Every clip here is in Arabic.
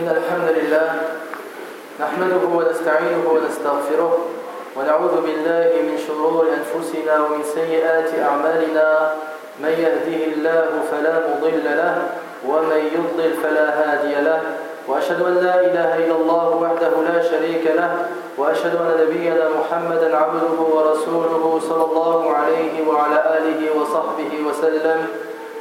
إن الحمد لله نحمده ونستعينه ونستغفره ونعوذ بالله من شرور أنفسنا ومن سيئات أعمالنا من يهده الله فلا مضل له ومن يضلل فلا هادي له وأشهد أن لا إله إلا الله وحده لا شريك له وأشهد أن نبينا محمدا عبده ورسوله صلى الله عليه وعلى آله وصحبه وسلم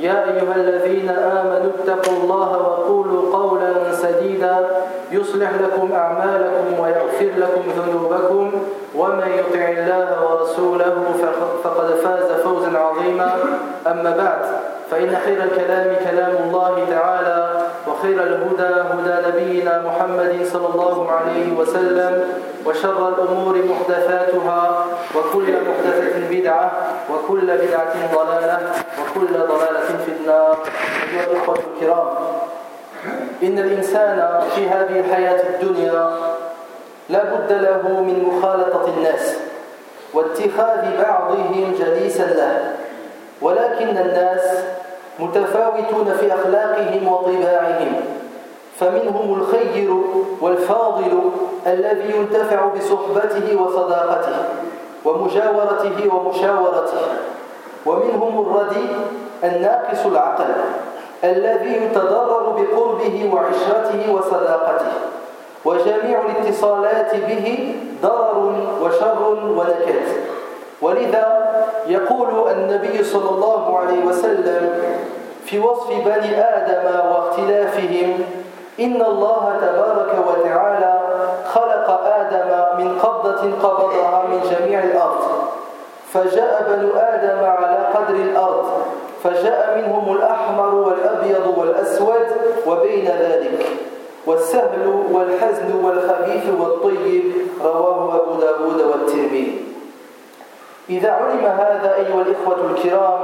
يا أيها الذين آمنوا اتقوا الله وقولوا قولا سديدا. يصلح لكم أعمالكم ويغفر لكم ذنوبكم. ومن يطع الله ورسوله فقد فاز فوزا عظيما. أما بعد فإن خير الكلام كلام الله تعالى. وخير الهدى هدى نبينا محمد صلى الله عليه وسلم وشر الأمور محدثاتها وكل محدثة بدعة وكل بدعة ضلالة وكل ضلالة في النار. أيها الإخوة الكرام إن الإنسان في هذه الحياة الدنيا لا بد له من مخالطة الناس واتخاذ بعضهم جليسا له ولكن الناس متفاوتون في أخلاقهم وطباعهم. فمنهم الخير والفاضل الذي ينتفع بصحبته وصداقته ومجاورته ومشاورته. ومنهم الردي الناقص العقل الذي يتضرر بقربه وعشرته وصداقته. وجميع الاتصالات به ضرر وشر ونكد. ولذا يقول النبي صلى الله عليه وسلم في وصف بني آدم واختلافهم إن الله تبارك وتعالى خلق آدم من قبضة قبضها من جميع الأرض فجاء بنو آدم على قدر الأرض فجاء منهم الأحمر والأبيض والأسود وبين ذلك والسهل والحزن والخبيث والطيب رواه أبو داود والترمذي. إذا علم هذا أيها الإخوة الكرام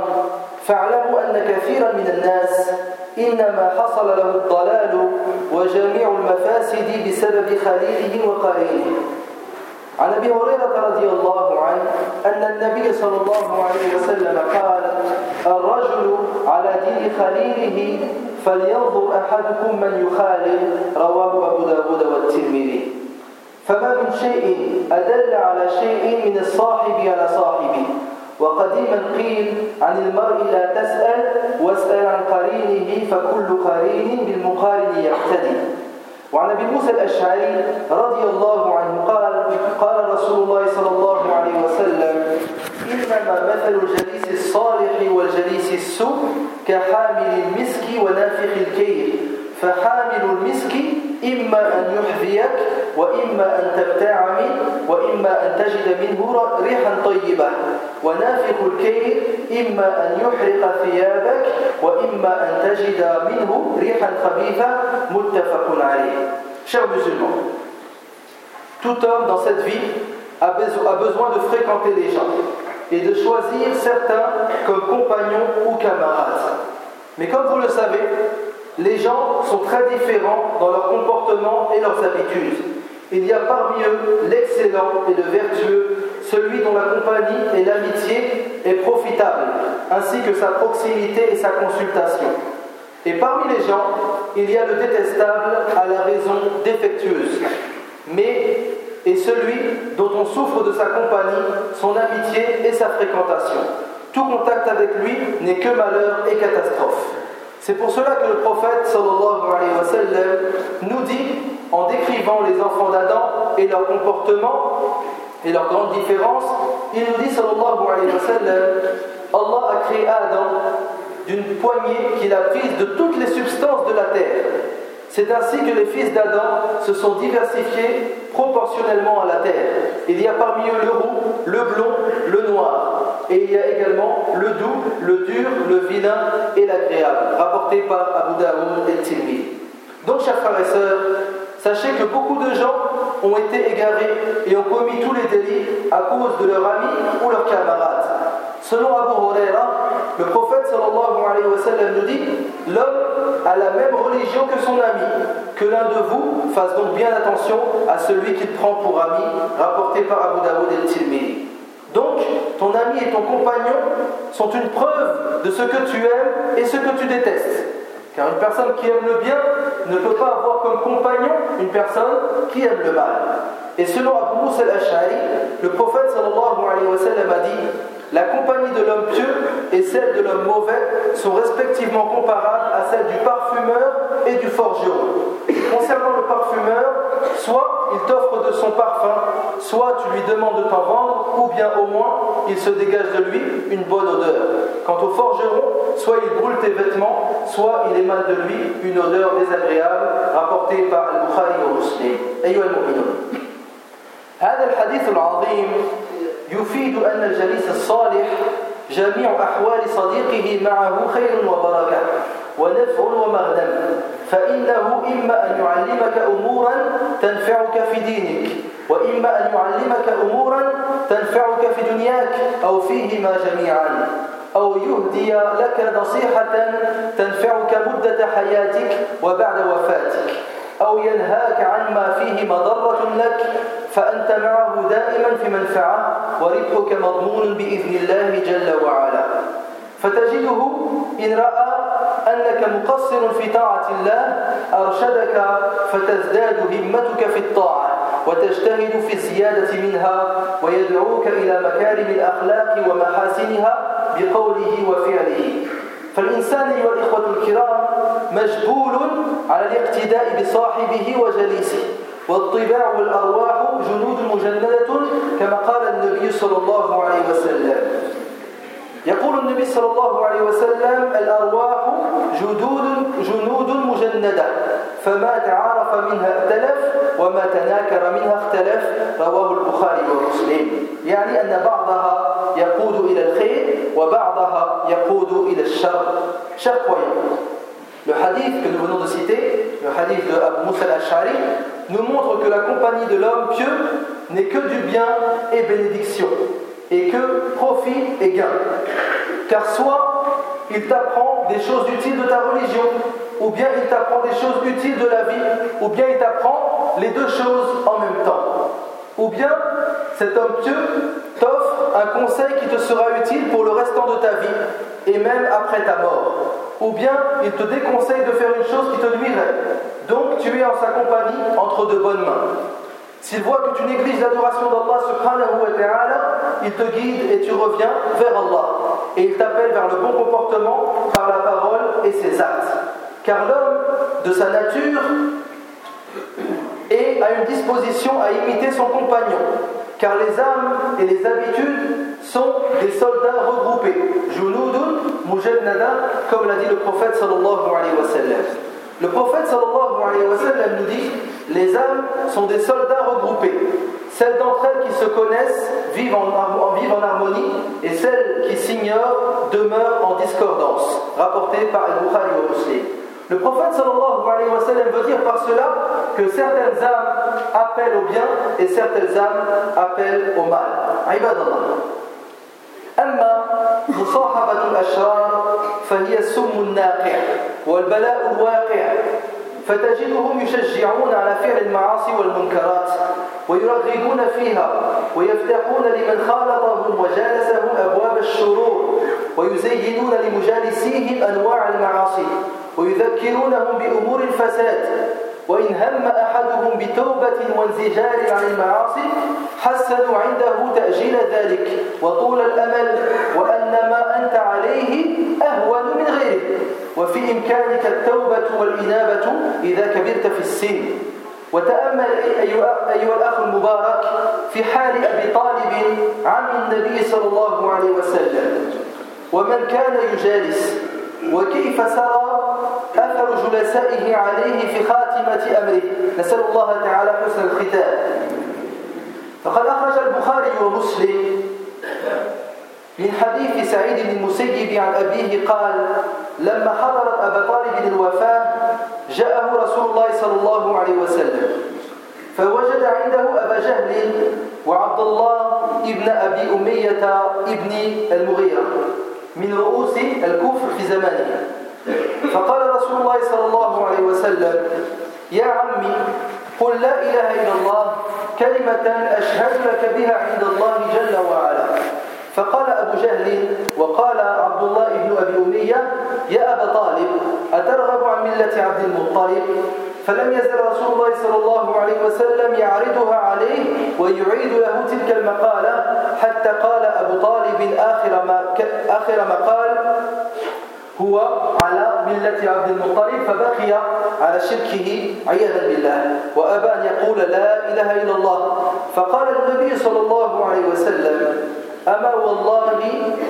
فاعلموا أن كثيرا من الناس إنما حصل له الضلال وجميع المفاسد بسبب خليله وقرينه عن أبي هريرة رضي الله عنه أن النبي صلى الله عليه وسلم قال الرجل على دين خليله فلينظر أحدكم من يخالل. رواه أبو داود والترمذي. فما من شيء أدل على شيء من الصاحب على صاحبه. وقديما قيل عن المرء لا تسأل واسأل عن قرينه فكل قرين بالمقارن يقتدي. وعن أبي موسى الأشعري رضي الله عنه قال قال رسول الله صلى الله عليه وسلم إنما مثل الجليس الصالح والجليس السوء كحامل المسك ونافخ الكيل. فحامل المسك إما أن يحذيك واما ان تبتاع منه واما ان تجد منه ريحا طيبه ونافخ الكيل اما ان يحرق ثيابك واما ان تجد منه ريحا خبيثه متفق عليه Chers musulmans, tout homme dans cette vie a besoin de fréquenter les gens et de choisir certains comme compagnons ou camarades. Mais comme vous le savez, les gens sont très différents dans leur comportement et leurs habitudes. Il y a parmi eux l'excellent et le vertueux, celui dont la compagnie et l'amitié est profitable, ainsi que sa proximité et sa consultation. Et parmi les gens, il y a le détestable à la raison défectueuse, mais est celui dont on souffre de sa compagnie, son amitié et sa fréquentation. Tout contact avec lui n'est que malheur et catastrophe. C'est pour cela que le prophète sallallahu alayhi wa sallam nous dit, en décrivant les enfants d'Adam et leur comportement et leurs grandes différences, il nous dit sallallahu alayhi wa sallam, Allah a créé Adam d'une poignée qu'il a prise de toutes les substances de la terre. C'est ainsi que les fils d'Adam se sont diversifiés proportionnellement à la terre. Il y a parmi eux le roux, le blond, le noir. Et il y a également le doux, le dur, le vilain et l'agréable, rapporté par Abu Daoud et Tirmidhi. Donc, chers frères et sœurs, sachez que beaucoup de gens ont été égarés et ont commis tous les délits à cause de leur ami ou leur camarade. Selon Abu Huraira, le prophète sallallahu alayhi wa sallam nous dit L'homme a la même religion que son ami. Que l'un de vous fasse donc bien attention à celui qu'il prend pour ami, rapporté par Abu Daoud et Tirmidhi. Donc, ton ami et ton compagnon sont une preuve de ce que tu aimes et ce que tu détestes. Car une personne qui aime le bien ne peut pas avoir comme compagnon une personne qui aime le mal. Et selon Abu Moussa al-Ash'ari, le prophète sallallahu alayhi wa sallam a dit La compagnie de l'homme pieux et celle de l'homme mauvais sont respectivement comparables à celle du parfumeur et du forgeron. Concernant le parfumeur, soit il t'offre de son parfum, soit tu lui demandes de t'en vendre, ou bien au moins il se dégage de lui une bonne odeur. Quant au forgeron, soit il brûle tes vêtements, soit il émane de lui une odeur désagréable, rapportée par Al-Bukhari au Muslim. هذا الحديث العظيم يفيد أن الجليس الصالح جميع أحوال صديقه معه خير وبركة ونفع ومغنم. فإنه إما أن يعلمك أمورا تنفعك في دينك وإما أن يعلمك أمورا تنفعك في دنياك أو فيهما جميعا أو يهدي لك نصيحة تنفعك مدة حياتك وبعد وفاتك أو ينهاك عما فيه مضرة لك فأنت معه دائما في منفعة وربحك مضمون بإذن الله جل وعلا. فتجده إن رأى أنك مقصر في طاعة الله أرشدك فتزداد همتك في الطاعة وتجتهد في الزيادة منها ويدعوك إلى مكارم الأخلاق ومحاسنها بقوله وفعله. فالإنسان أيها الإخوة الكرام مجبول على الاقتداء بصاحبه وجليسه. والطباع والأرواح جنود مجندة كما قال النبي صلى الله عليه وسلم. يقول النبي صلى الله عليه وسلم الأرواح جدود جنود مجندة. فما تعارف منها ائتلف وما تناكر منها اختلف. رواه البخاري ومسلم. يعني أن بعضها يقود إلى الخير وبعضها يقود إلى الشر. croyant. Le hadith que nous venons de citer, le hadith de Abu Musa al-Ash'ari, nous montre que la compagnie de l'homme pieux n'est que du bien et bénédiction, et que profit et gain. Car soit il t'apprend des choses utiles de ta religion, ou bien il t'apprend des choses utiles de la vie, ou bien il t'apprend les deux choses en même temps. Ou bien cet homme pieux t'offre un conseil qui te sera utile pour le restant de ta vie, et même après ta mort. Ou bien il te déconseille de faire une chose qui te nuirait. Donc tu es en sa compagnie entre de bonnes mains. S'il voit que tu négliges l'adoration d'Allah subhanahu wa ta'ala, il te guide et tu reviens vers Allah. Et il t'appelle vers le bon comportement par la parole et ses actes. Car l'homme, de sa nature, est à une disposition à imiter son compagnon. Car les âmes et les habitudes sont des soldats regroupés. Junudun mujannada, comme l'a dit le prophète sallallahu alayhi wa sallam. Le prophète sallallahu alayhi wa sallam nous dit les âmes sont des soldats regroupés. Celles d'entre elles qui se connaissent vivent en, harmonie et celles qui s'ignorent demeurent en discordance. Rapporté par Al-Bukhari au Muslim. Le prophète sallallahu alayhi wa sallam veut dire par cela que certaines âmes appellent au bien et certaines âmes appellent au mal. Ibadallah. أما مصاحبة الأشرار فهي السم الناقع والبلاء الواقع فتجدهم يشجعون على فعل المعاصي والمنكرات ويرغبون فيها ويفتحون لمن خالطهم وجالسهم أبواب الشرور ويزينون لمجالسيهم أنواع المعاصي ويذكرونهم بأمور الفساد وإن هم أحدهم بتوبة وانزجار عن المعاصي حسنوا عنده تأجيل ذلك. وطول الأمل وأن ما أنت عليه أهون من غيره. وفي إمكانك التوبة والإنابة إذا كبرت في السن. وتأمل أيها الأخ المبارك في حال أبي طالب عم النبي صلى الله عليه وسلم. ومن كان يجالس وكيف سرى أثر جلسائه عليه في خاتمة أمره. نسأل الله تعالى حسن الختام. فقد أخرج البخاري ومسلم من حديث سعيد بن المسيب عن أبيه قال لما حضرت أبا طالب الوفاة جاءه رسول الله صلى الله عليه وسلم فوجد عنده أبا جهل وعبد الله ابن أبي أمية ابن المغيرة من رؤوس الكفر في زمانه. فقال رسول الله صلى الله عليه وسلم يا عمي قل لا إله إلا الله كلمة أشهد لك بها عند الله جل وعلا. فقال أبو جهل وقال عبد الله بن أبي أمية يا أبا طالب أترغب عن ملة عبد المطلب؟ فلم يزل رسول الله صلى الله عليه وسلم يعرضها عليه ويعيد له تلك المقالة حتى قال أبو طالب آخر ما, آخر ما قال هو على ملة عبد المطلب فبقي على شركه عياذا بالله. وأبى أن يقول لا إله إلا الله. فقال النبي صلى الله عليه وسلم أما والله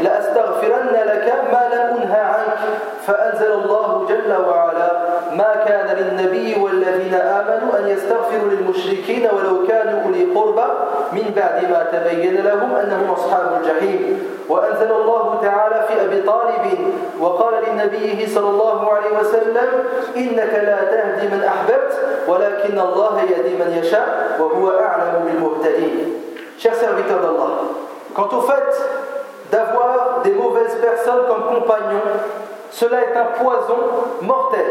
لأستغفرن لك ما لم أنهى عنك. فأنزل الله جل وعلا ما كان للنبي والذين آمنوا أن يستغفروا للمشركين ولو كانوا أولي قربى من بعد ما تبين لهم أنهم أصحاب الجحيم. وأنزل الله تعالى أبي طالب وقال لنبيه صلى الله عليه وسلم إنك لا تهدي من أحببت ولكن الله يهدي من يشاء وهو أعلم بالمهتدين Chers serviteurs d'Allah, Quant au fait d'avoir des mauvaises personnes comme compagnons, cela est un poison mortel,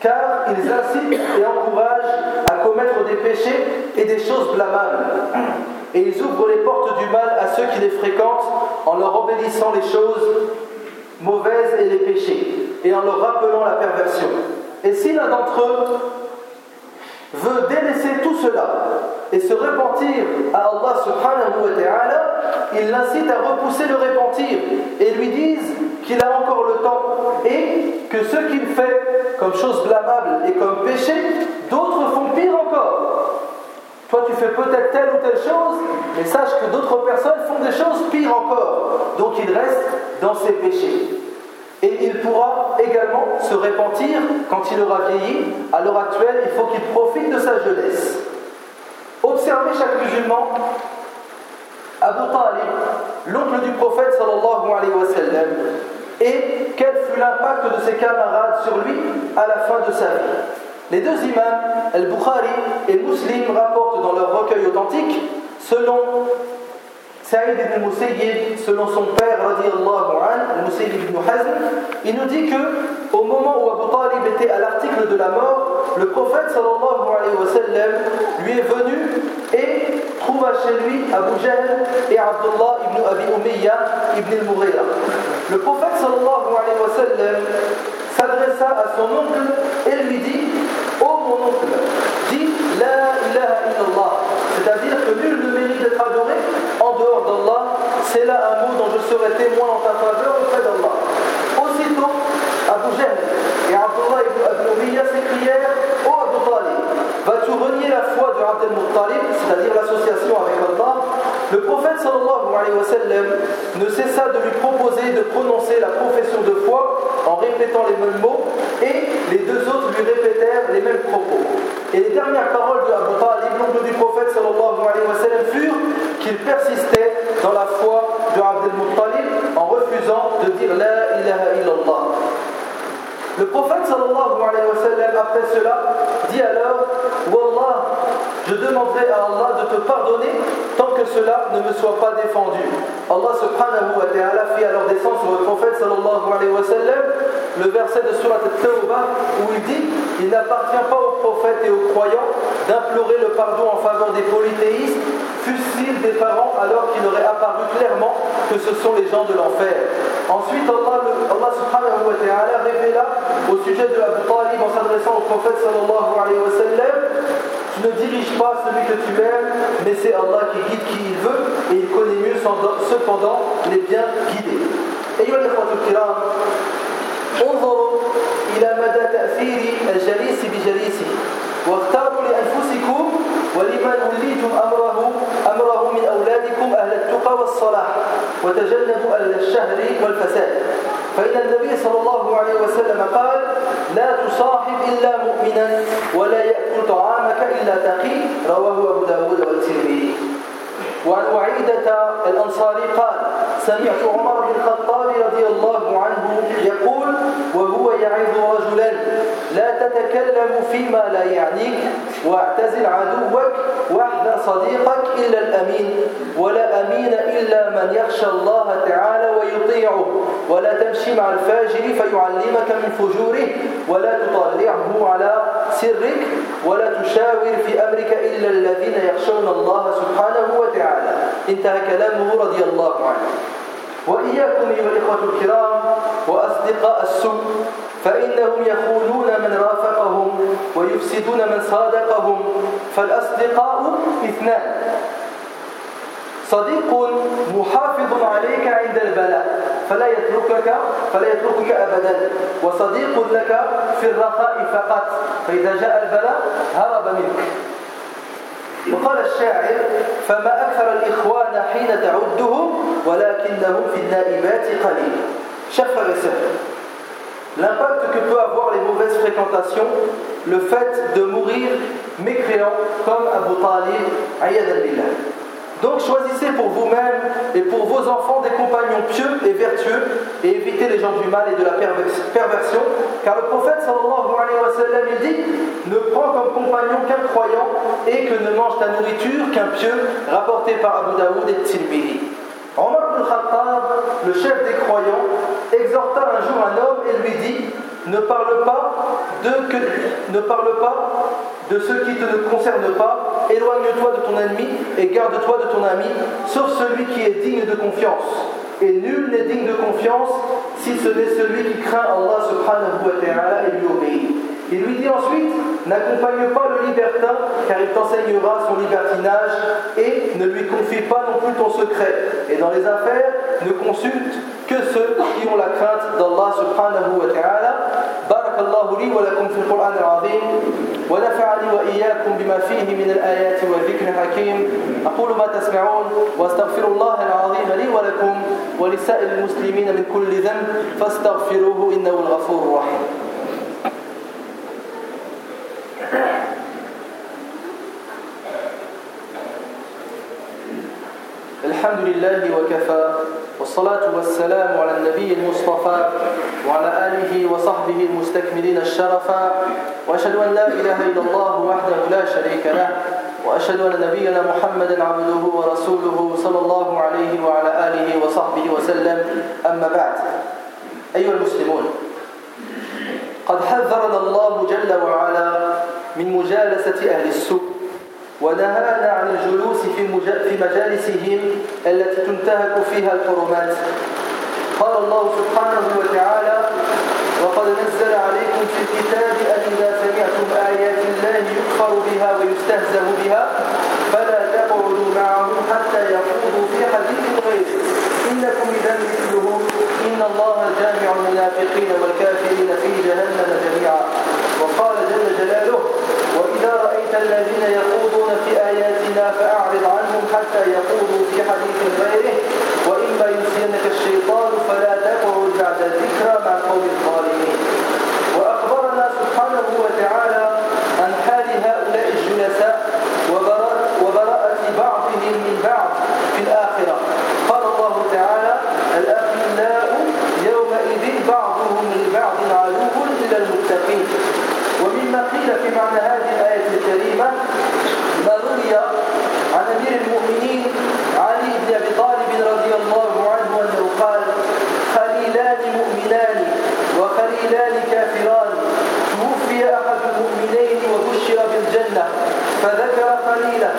car ils incitent et encouragent à commettre des péchés et des choses blâmables. Et ils ouvrent les portes du mal à ceux qui les fréquentent en leur embellissant les choses mauvaises et les péchés, et en leur rappelant la perversion. Et si l'un d'entre eux veut délaisser tout cela et se repentir à Allah subhanahu wa ta'ala, il l'incite à repousser le repentir et lui disent qu'il a encore le temps et que ce qu'il fait comme chose blâmable et comme péché, d'autres font pire encore. Toi, tu fais peut-être telle ou telle chose, mais sache que d'autres personnes font des choses pires encore. Donc il reste dans ses péchés. Et il pourra également se repentir quand il aura vieilli. À l'heure actuelle, il faut qu'il profite de sa jeunesse. Observez chaque musulman, Abu Talib, l'oncle du prophète sallallahu alayhi wa sallam, et quel fut l'impact de ses camarades sur lui à la fin de sa vie? Les deux imams, Al-Bukhari et Muslim, rapportent dans leur recueil authentique, selon Saïd ibn Musayyib, selon son père, an, Musayyib ibn Hazm, il nous dit que au moment où Abu Talib était à l'article de la mort, le prophète sallallahu alayhi wa sallam lui est venu et trouva chez lui Abu Jahl et Abdullah ibn Abi Umayya ibn al-Mughira. Le prophète sallallahu alayhi wa sallam s'adressa à son oncle et lui dit Ô mon oncle, dis La ilaha illallah, c'est-à-dire que nul ne mérite d'être adoré en dehors d'Allah, c'est là un mot dont je serai témoin en ta faveur auprès d'Allah. Aussitôt, Abu Jahl et Abdullah ibn Umayya s'écrièrent Ô Abu Talib, vas-tu renier la foi de Abdel Muttalib, c'est-à-dire l'association avec Allah? Le prophète sallallahu alayhi wa sallam ne cessa de lui proposer de prononcer la profession de foi en répétant les mêmes mots et les deux autres lui répétèrent les mêmes propos. Et les dernières paroles de Abu Talib, l'oncle du prophète sallallahu alayhi wa sallam, furent qu'il persistait dans la foi de Abdel Muttalib en refusant de dire La ilaha illallah. Le prophète sallallahu alayhi wa sallam, après cela, dit alors Wallah, je demanderai à Allah de te pardonner tant que cela ne me soit pas défendu. Allah subhanahu wa ta'ala fit alors descendre sur le prophète sallallahu alayhi wa sallam le verset de Surat al-Tawbah où il dit Il n'appartient pas aux prophètes et aux croyants d'implorer le pardon en faveur des polythéistes, fussent-ils des parents alors qu'il aurait apparu clairement que ce sont les gens de l'enfer. Ensuite, Allah, Allah subhanahu wa ta'ala révéla au sujet de Abu Talib en s'adressant au prophète sallallahu alayhi wa sallam Tu ne diriges pas celui que tu aimes, mais c'est Allah qui guide qui il veut et il connaît mieux cependant les bien guidés. انظروا إلى مدى تأثير الجليس بجليسه واختاروا لأنفسكم ولمن وليتم أمره أمره من أولادكم أهل التقى والصلاح وتجنبوا أهل الشهر والفساد. فإن النبي صلى الله عليه وسلم قال لا تصاحب إلا مؤمنا ولا يأكل طعامك إلا تقي رواه أبو داود والترمذي. وعن وعيدة الأنصاري قال سمعت عمر بن الخطاب رضي الله عنه يقول وهو يعظ رجلا لا تتكلم فيما لا يعنيك واعتزل عدوك واحذر صديقك إلا الأمين ولا أمين إلا من يخشى الله تعالى ويطيعه ولا تمشي مع الفاجر فيعلمك من فجوره ولا تطلعه على سرك ولا تشاور في أمرك إلا الذين يخشون الله سبحانه وتعالى. انتهى كلامه رضي الله عنه. وإياكم أيها الإخوة الكرام وأصدقاء السوء فإنهم يخونون من رافقهم ويفسدون من صادقهم فالأصدقاء اثنان. صديق محافظ عليك عند البلاء فلا يتركك فلا يتركك ابدا. وصديق لك في الرخاء فقط فإذا جاء البلاء هرب منك. وقال الشاعر فما أكثر الإخوان حين تعدهم ولكنهم في النائبات قليل Chers frères l'impact que peut avoir les mauvaises fréquentations, le fait de mourir mécréant comme Abu Talib, Ayad billah Donc choisissez pour vous-même et pour vos enfants des compagnons pieux et vertueux et évitez les gens du mal et de la perversion. Car le prophète sallallahu alayhi wa sallam il dit Ne prends comme compagnon qu'un croyant et que ne mange ta nourriture qu'un pieux, rapporté par Abu Daoud et Tirmidhi. Omar ibn Khattab, le chef des croyants, exhorta un jour un homme et lui dit ne parle pas de, que, ne parle pas de ce qui ne te concerne pas, éloigne-toi de ton ennemi et garde-toi de ton ami, sauf celui qui est digne de confiance. Et nul n'est digne de confiance si ce n'est celui qui craint Allah subhanahu wa ta'ala et lui obéit. Il lui dit ensuite, n'accompagne pas le libertin, car il t'enseignera son libertinage, et ne lui confie pas non plus ton secret. Et dans les affaires, ne consulte que ceux qui ont la crainte d'Allah subhanahu wa ta'ala. بارك الله لي ولكم في القرآن العظيم ونفعني وإياكم بما فيه من الآيات والذكر الحكيم. أقول ما تسمعون واستغفر الله العظيم لي ولكم ولسائر المسلمين من كل ذنب فاستغفروه إنه الغفور الرحيم. الحمد لله وكفى. والصلاة والسلام على النبي المصطفى وعلى آله وصحبه المستكملين الشرفا. وأشهد أن لا إله إلا الله وحده لا شريك له. وأشهد أن نبينا محمدا عبده ورسوله صلى الله عليه وعلى آله وصحبه وسلم. أما بعد أيها المسلمون قد حذرنا الله جل وعلا من مجالسة أهل السوء. ونهانا عن الجلوس في مجالسهم التي تنتهك فيها الحرمات. قال الله سبحانه وتعالى وقد نزل عليكم في الكتاب أن إذا سمعتم آيات الله يكفر بها ويستهزأ بها فلا تقعدوا معهم حتى يخوضوا في حديث غيره. إنكم إذا مثلهم. إن الله جامع المنافقين والكافرين في جهنم جميعا. وقال جل جلاله رأيت الذين يخوضون في آياتنا فأعرض عنهم حتى يخوضوا في حديث غيره. وإما ينسينك الشيطان فلا تقعد بعد الذكرى مع القوم الظالمين وأخبرنا سبحانه وتعالى عن حال هؤلاء الجلساء وبراءة بعضهم من بعض في الآخرة قال الله تعالى الأخلاء يومئذ بعضهم لبعض عدو إلى المتقين ومما قيل في معنى هذه الآية الكريمة ما روي عن أمير المؤمنين علي بن أبي طالب رضي الله عنه أنه قال خليلان مؤمنان وخليلان كافران توفي أحد المؤمنين وبشر بالجنة فذكر خليله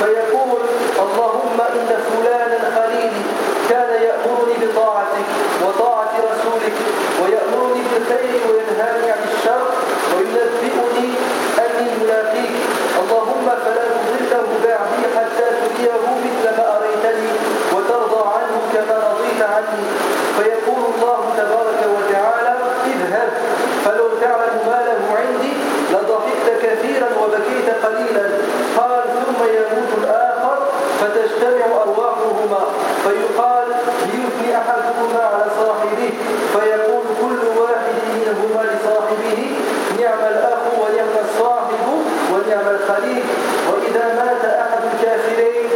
فيقول اللهم إن فلانا خليلي كان يأمرني بطاعتك وطاعة رسولك ويأمرني بالخير وينهاني عن الشر وينبئني أني ملاقيك اللهم فلا تضله بعدي حتى تريه مثل ما أريتني وترضى عنه كما رضيت عني فيقول الله تبارك وتعالى اذهب فلو تعلم ما له عندي لضحكت كثيرا وبكيت قليلا قال ثم يموت الآخر فتجتمع أرواحهما فيقال ليثني أحدهما على صاحبه فيقول كل واحد منهما لصاحبه نعم الأخ ونعم الصاحب ونعم الخليل وإذا مات أحد الكافرين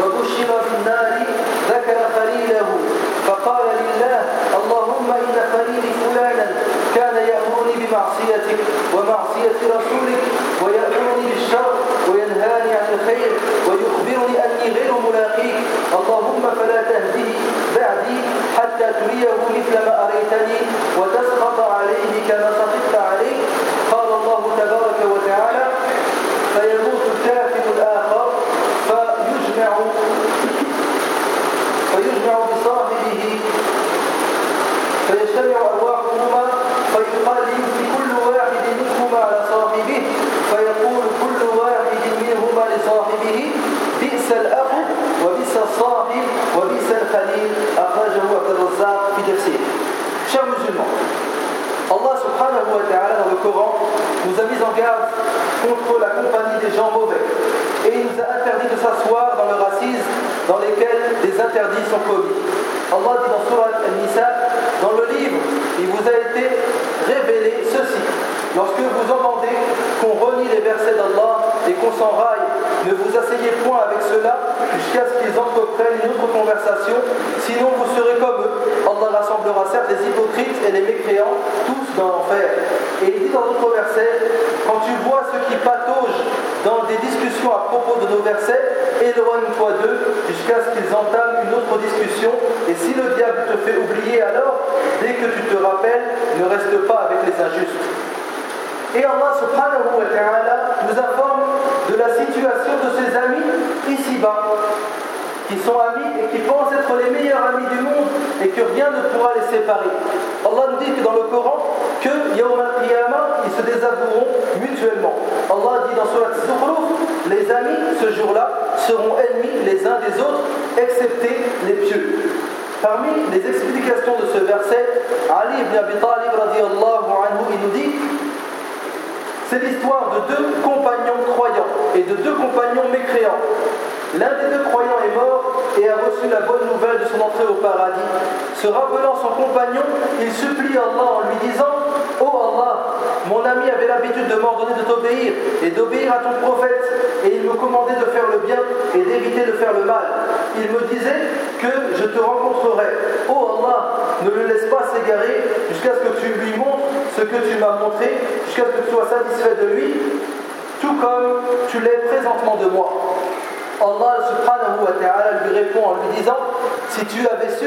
وبشر بالنار ذكر خليله فقال لله اللهم إن خليلي فلانا كان يأمرني بمعصيتك بسنة رسولك ويأمرني بالشر وينهاني عن الخير ويخبرني أني غير ملاقيك اللهم فلا تهديه بعدي حتى تريه مثل ما أريتني وتسخط عليه كما سخطت عليه قال الله تبارك وتعالى فيموت الكافر الآخر فيجمع فيجمع بصاحبه فيجتمع أرواحهما فيقال في كل واحد منهما على صاحبه فيقول كل واحد منهما لصاحبه بئس الأخ وبئس الصاحب وبئس الخليل أخرجه عبد الرزاق في تفسير Chers musulmans, dans le Coran nous a mis en garde contre la compagnie des gens mauvais et il nous a interdit de s'asseoir dans le racisme dans lesquels des interdits sont commis. Allah dit dans Surah Al-Nisa, dans le livre, il vous a été révélé ceci. Lorsque vous entendez qu'on renie les versets d'Allah et qu'on s'enraille, ne vous asseyez point avec cela jusqu'à ce qu'ils entreprennent une autre conversation, sinon vous serez comme eux. Allah rassemblera certes les hypocrites et les mécréants, tous dans. Et il dit dans d'autres versets, quand tu vois ceux qui pataugent dans des discussions à propos de nos versets, éloigne-toi d'eux jusqu'à ce qu'ils entament une autre discussion. Et si le diable te fait oublier alors, dès que tu te rappelles, ne reste pas avec les injustes. Et Allah subhanahu wa ta'ala nous informe de la situation de ses amis ici-bas, qui sont amis et qui pensent être les meilleurs amis du monde et que rien ne pourra les séparer. Allah nous dit que dans le Coran, que Yawm al-Qiyamah, ils se désavoueront mutuellement. Allah dit dans Surat Zukhruf, les amis, ce jour-là, seront ennemis les uns des autres, excepté les pieux. Parmi les explications de ce verset, Ali ibn Abi Talib anhu, il nous dit c'est l'histoire de deux compagnons croyants et de deux compagnons mécréants. L'un des deux croyants est mort et a reçu la bonne nouvelle de son entrée au paradis. Se rappelant son compagnon, il supplie Allah en lui disant Oh Allah, mon ami avait l'habitude de m'ordonner de t'obéir et d'obéir à ton prophète, et il me commandait de faire le bien et d'éviter de faire le mal. Il me disait que je te rencontrerai. Oh Allah, ne le laisse pas s'égarer jusqu'à ce que tu lui montres ce que tu m'as montré, jusqu'à ce que tu sois satisfait de lui, tout comme tu l'es présentement de moi. Allah subhanahu wa ta'ala lui répond en lui disant Si tu avais su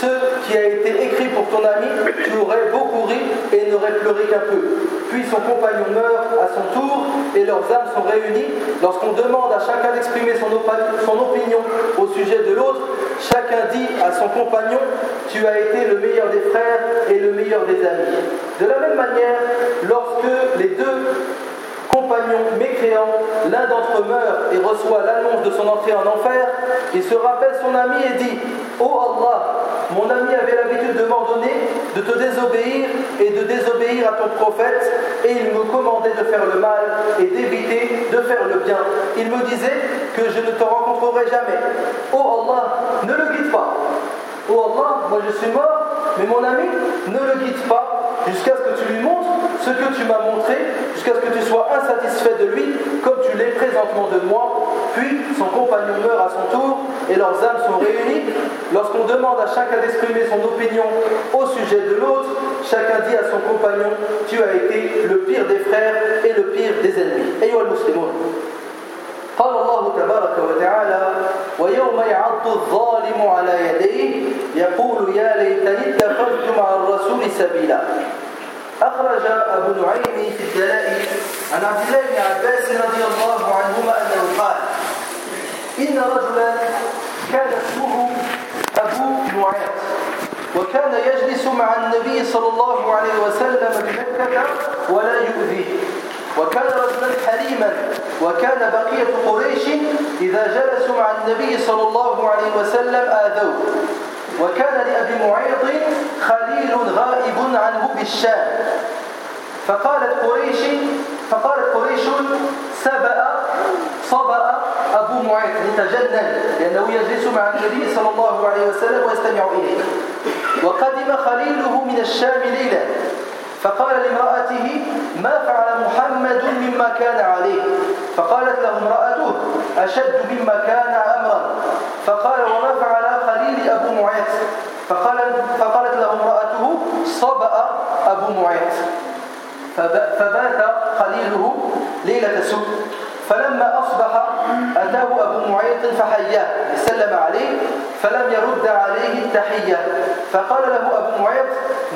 ce qui a été écrit pour ton ami, tu aurais beaucoup ri et n'aurais pleuré qu'un peu. Puis son compagnon meurt à son tour et leurs âmes sont réunies. Lorsqu'on demande à chacun d'exprimer son, son opinion au sujet de l'autre, chacun dit à son compagnon Tu as été le meilleur des frères et le meilleur des amis. De la même manière, lorsque les deux compagnon mécréant, l'un d'entre eux meurt et reçoit l'annonce de son entrée en enfer, il se rappelle son ami et dit Oh Allah, mon ami avait l'habitude de m'ordonner de te désobéir et de désobéir à ton prophète, et il me commandait de faire le mal et d'éviter de faire le bien. Il me disait que je ne te rencontrerai jamais. Oh Allah, ne le guide pas. Oh Allah, moi je suis mort, mais mon ami, ne le guide pas jusqu'à ce que tu lui montres ce que tu m'as montré, jusqu'à ce que tu sois insatisfait de lui, comme tu l'es présentement de moi. Puis son compagnon meurt à son tour et leurs âmes sont réunies. Lorsqu'on demande à chacun d'exprimer son opinion au sujet de l'autre, chacun dit à son compagnon Tu as été le pire des frères et le pire des ennemis. Aywa al-Muslimun. قال الله تبارك وتعالى ويوم يعض الظالم على يديه يقول يا ليتني اتخذت مع الرسول سبيلا. أخرج أبو نعيم في الدلائل عن عبد الله بن عباس رضي الله عنهما أنه قال إن رجلا كان اسمه أبو نعيم وكان يجلس مع النبي صلى الله عليه وسلم بمكة ولا يؤذيه. وكان رجلا حليما وكان بقية قريش إذا جلسوا مع النبي صلى الله عليه وسلم آذوه. وكان لأبي معيط خليل غائب عنه بالشام. فقالت قريش فقالت قريش سبأ صبأ أبو معيط يتجنن لأنه يجلس مع النبي صلى الله عليه وسلم ويستمع إليه. وقدم خليله من الشام ليلا. فقال لامرأته ما فعل محمد مما كان عليه؟ فقالت له امرأته أشد مما كان أمرا. فقال وما فعل خليل أبو معيط؟ فقال فقالت له امرأته صبأ أبو معيط. فبات خليله ليلة سوء فلما أصبح أتاه أبو معيط فحياه سلم عليه فلم يرد عليه التحية. فقال له أبو معيط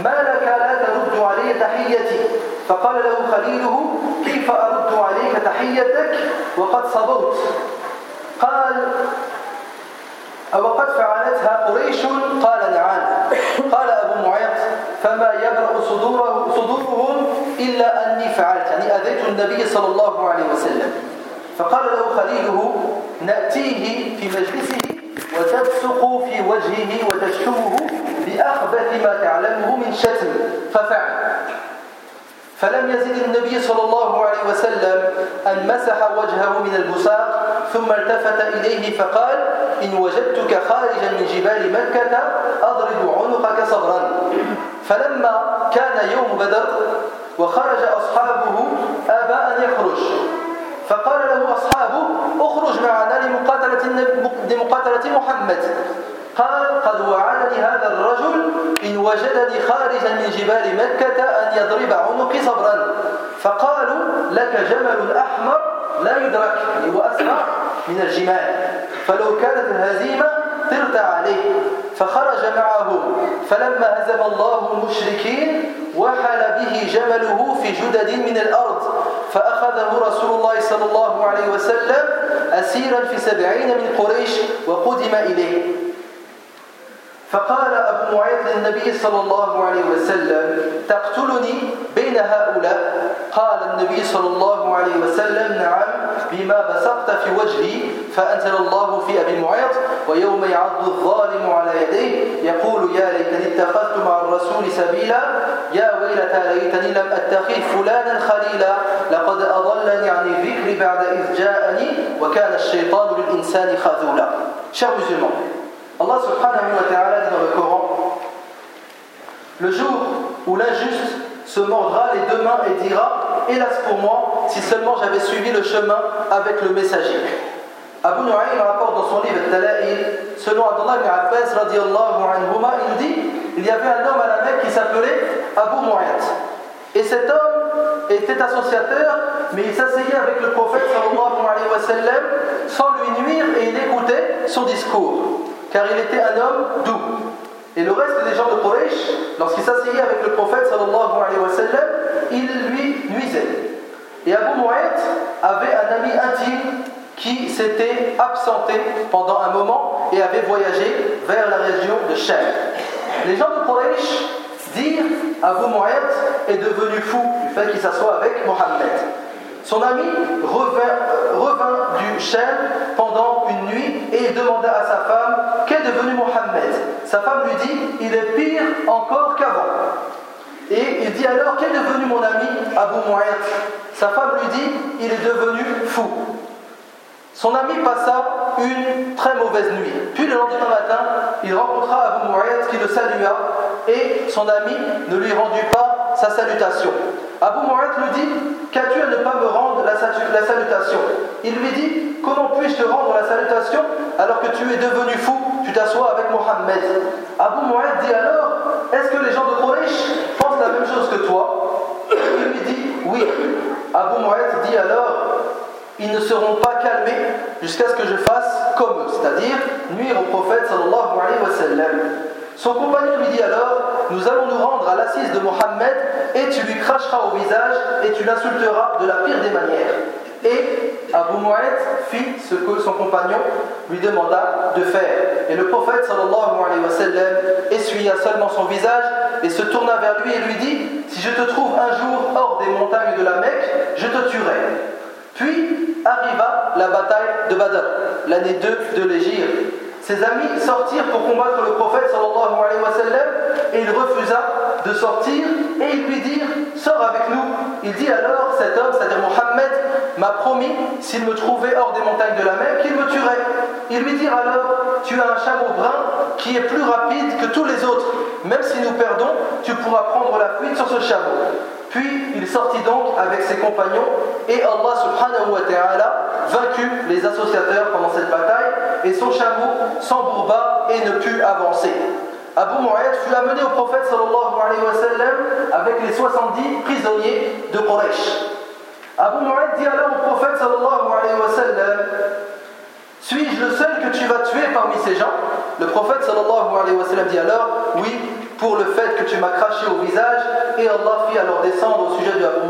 ما لك لا ترد علي تحيتي؟ فقال له خليله كيف أرد عليك تحيتك وقد صبرت؟ قال أو قد فعلتها قريش؟ قال نعم. قال أبو معيط فما يبرأ صدوره صدورهم إلا أني فعلت يعني أذيت النبي صلى الله عليه وسلم. فقال له خليله نأتيه في مجلسه وتبصق في وجهه وتشتمه بأخبث ما تعلمه من شتم. ففعل. فلم يزد النبي صلى الله عليه وسلم أن مسح وجهه من البساق ثم التفت إليه فقال إن وجدتك خارجا من جبال مكة أضرب عنقك صبرا. فلما كان يوم بدر وخرج أصحابه أبى أن يخرج. فقال له أصحابه اخرج معنا لمقاتلة, لمقاتلة محمد. قال قد وعدني هذا الرجل إن وجدني خارجا من جبال مكة أن يضرب عنقي صبرا. فقالوا لك جمل أحمر لا يدرك هو أسرع من الجمال. فلو كانت الهزيمة طرت عليه. فخرج معهم فلما هزم الله المشركين وحل به جمله في جدد من الأرض. فأخذه رسول الله صلى الله عليه وسلم أسيرا في سبعين من قريش وقدم إليه. فقال أبو معيط للنبي صلى الله عليه وسلم تقتلني بين هؤلاء؟ قال النبي صلى الله عليه وسلم نعم بما بسقت في وجهي فأنزل الله في أبي معيط ويوم يعض الظالم على يديه يقول يا ليتني اتخذت مع الرسول سبيلا يا ويلتى ليتني لم أتخذ فلانا خليلا لقد أضلني عن الذكر بعد إذ جاءني وكان الشيطان للإنسان خذولا. Chers musulmans, Allah subhanahu wa ta'ala dit dans le Coran Le jour où l'injuste se mordra les deux mains et dira Hélas pour moi, si seulement j'avais suivi le chemin avec le messager. Abu Nu'aym rapporte dans son livre selon Abdullah ibn Abbas anhuma, il dit il y avait un homme à la Mecque qui s'appelait Abu Mu'ayt. Et cet homme était associateur, mais il s'asseyait avec le prophète sallallahu alayhi wa sallam sans lui nuire et il écoutait son discours car il était un homme doux. Et le reste des gens de Quraysh, lorsqu'il s'asseyait avec le prophète sallallahu alayhi wa sallam, il lui nuisait. Et Abu Mu'ayt avait un ami intime qui s'était absenté pendant un moment et avait voyagé vers la région de Shem. Les gens de Quraysh dirent Abu Mu'ayt est devenu fou du fait qu'il s'assoit avec Mohammed. Son ami revint, revint du Shem pendant une nuit et il demanda à sa femme Qu'est devenu Mohammed? Sa femme lui dit Il est pire encore qu'avant. Et il dit alors Qu'est devenu mon ami Abu Mu'ayt? Sa femme lui dit Il est devenu fou. Son ami passa une très mauvaise nuit. Puis le lendemain matin, il rencontra Abu Mu'ayt qui le salua et son ami ne lui rendit pas sa salutation. Abu Mu'ayt lui dit Qu'as-tu à ne pas me rendre la, salutation? Il lui dit Comment puis-je te rendre la salutation alors que tu es devenu fou? Tu t'assois avec Mohammed. Abu Mu'ayt dit alors Est-ce que les gens de Quraysh pensent la même chose que toi? Il lui dit Oui. Abu Mu'ayt dit alors ils ne seront pas calmés jusqu'à ce que je fasse comme eux, c'est-à-dire nuire au prophète sallallahu alayhi wa sallam. Son compagnon lui dit alors Nous allons nous rendre à l'assise de Mohammed et tu lui cracheras au visage et tu l'insulteras de la pire des manières. Et Abu Mu'ayt fit ce que son compagnon lui demanda de faire. Et le prophète sallallahu alayhi wa sallam essuya seulement son visage et se tourna vers lui et lui dit Si je te trouve un jour hors des montagnes de la Mecque, je te tuerai. Puis arriva la bataille de Badr, l'année 2 de l'Égypte. Ses amis sortirent pour combattre le prophète sallallahu alayhi wa sallam et il refusa de sortir et ils lui dirent Sors avec nous. Il dit alors Cet homme, c'est-à-dire Mohammed, m'a promis, s'il me trouvait hors des montagnes de la mer, qu'il me tuerait. Ils lui dirent alors Tu as un chameau brun qui est plus rapide que tous les autres. Même si nous perdons, tu pourras prendre la fuite sur ce chameau. Puis il sortit donc avec ses compagnons et Allah subhanahu wa ta'ala vaincut les associateurs pendant cette bataille et son chameau s'embourba et ne put avancer. Abu Mu'ayyad fut amené au prophète sallallahu alayhi wa sallam avec les 70 prisonniers de Quraysh. Abu Mu'ayyad dit alors au prophète sallallahu alayhi wa Suis-je le seul que tu vas tuer parmi ces gens? Le prophète sallallahu alayhi wa sallam dit alors Oui, pour le fait que tu m'as craché au visage. Et Allah fit alors descendre au sujet de Abu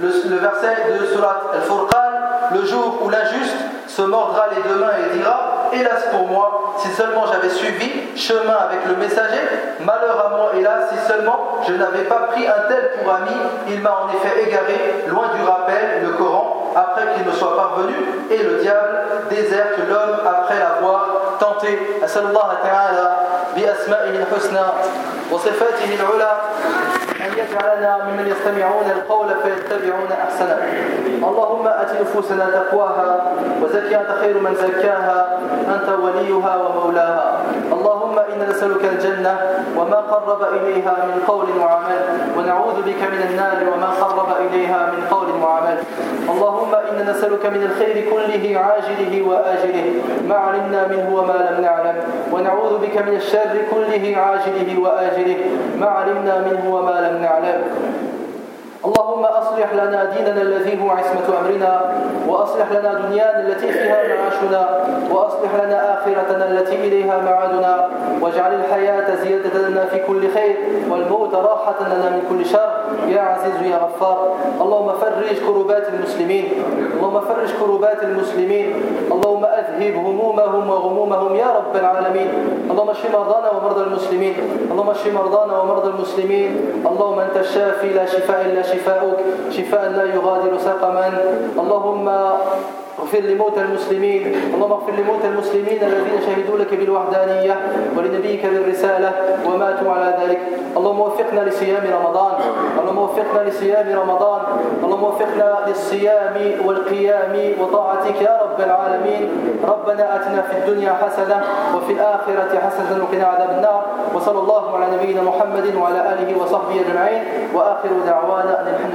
le, le verset de Surat Al-Furqan Le jour où l'injuste se mordra les deux mains et dira Hélas pour moi, si seulement j'avais suivi chemin avec le messager, malheur à moi, hélas, si seulement je n'avais pas pris un tel pour ami, il m'a en effet égaré, loin du rappel, le Coran, après qu'il me soit parvenu, et le diable déserte l'homme après l'avoir tenté. أن يجعلنا ممن يستمعون القول فيتبعون أحسنه. اللهم آت نفوسنا تقواها وزكي خير من زكاها. أنت وليها ومولاها. اللهم إنا نسألك الجنة وما قرب إليها من قول وعمل ونعوذ بك من النار وما قرب إليها من قول وعمل. اللهم إنا نسألك من الخير كله عاجله وآجله. ما علمنا منه وما لم نعلم ونعوذ بك من الشر كله عاجله وآجله ما علمنا منه وما لم لم نعلم. اللهم أصلح لنا ديننا الذي هو عصمة أمرنا وأصلح لنا دنيانا التي فيها معاشنا وأصلح لنا آخرتنا التي إليها معادنا واجعل الحياة زيادة لنا في كل خير والموت راحة لنا من كل شر. يا عزيز يا غفار اللهم فرج كربات المسلمين اللهم فرج كربات المسلمين اللهم أذهب همومهم وغمومهم يا رب العالمين. اللهم اشف مرضانا ومرضى المسلمين. اللهم اشف مرضانا ومرضى المسلمين. اللهم أنت الشافي لا شفاء إلا شفاؤك. شفاء لا يغادر سقما اللهم اغفر لموتى المسلمين. اللهم اغفر لموتى المسلمين الذين شهدوا لك بالوحدانية ولنبيك بالرسالة وماتوا على ذلك. اللهم وفقنا لصيام رمضان. اللهم وفقنا لصيام رمضان. اللهم وفقنا للصيام والقيام وطاعتك يا رب العالمين. ربنا آتنا في الدنيا حسنة وفي الآخرة حسنة وقنا عذاب النار. وصلى الله على نبينا محمد وعلى آله وصحبه أجمعين. وآخر دعوانا أن الحمد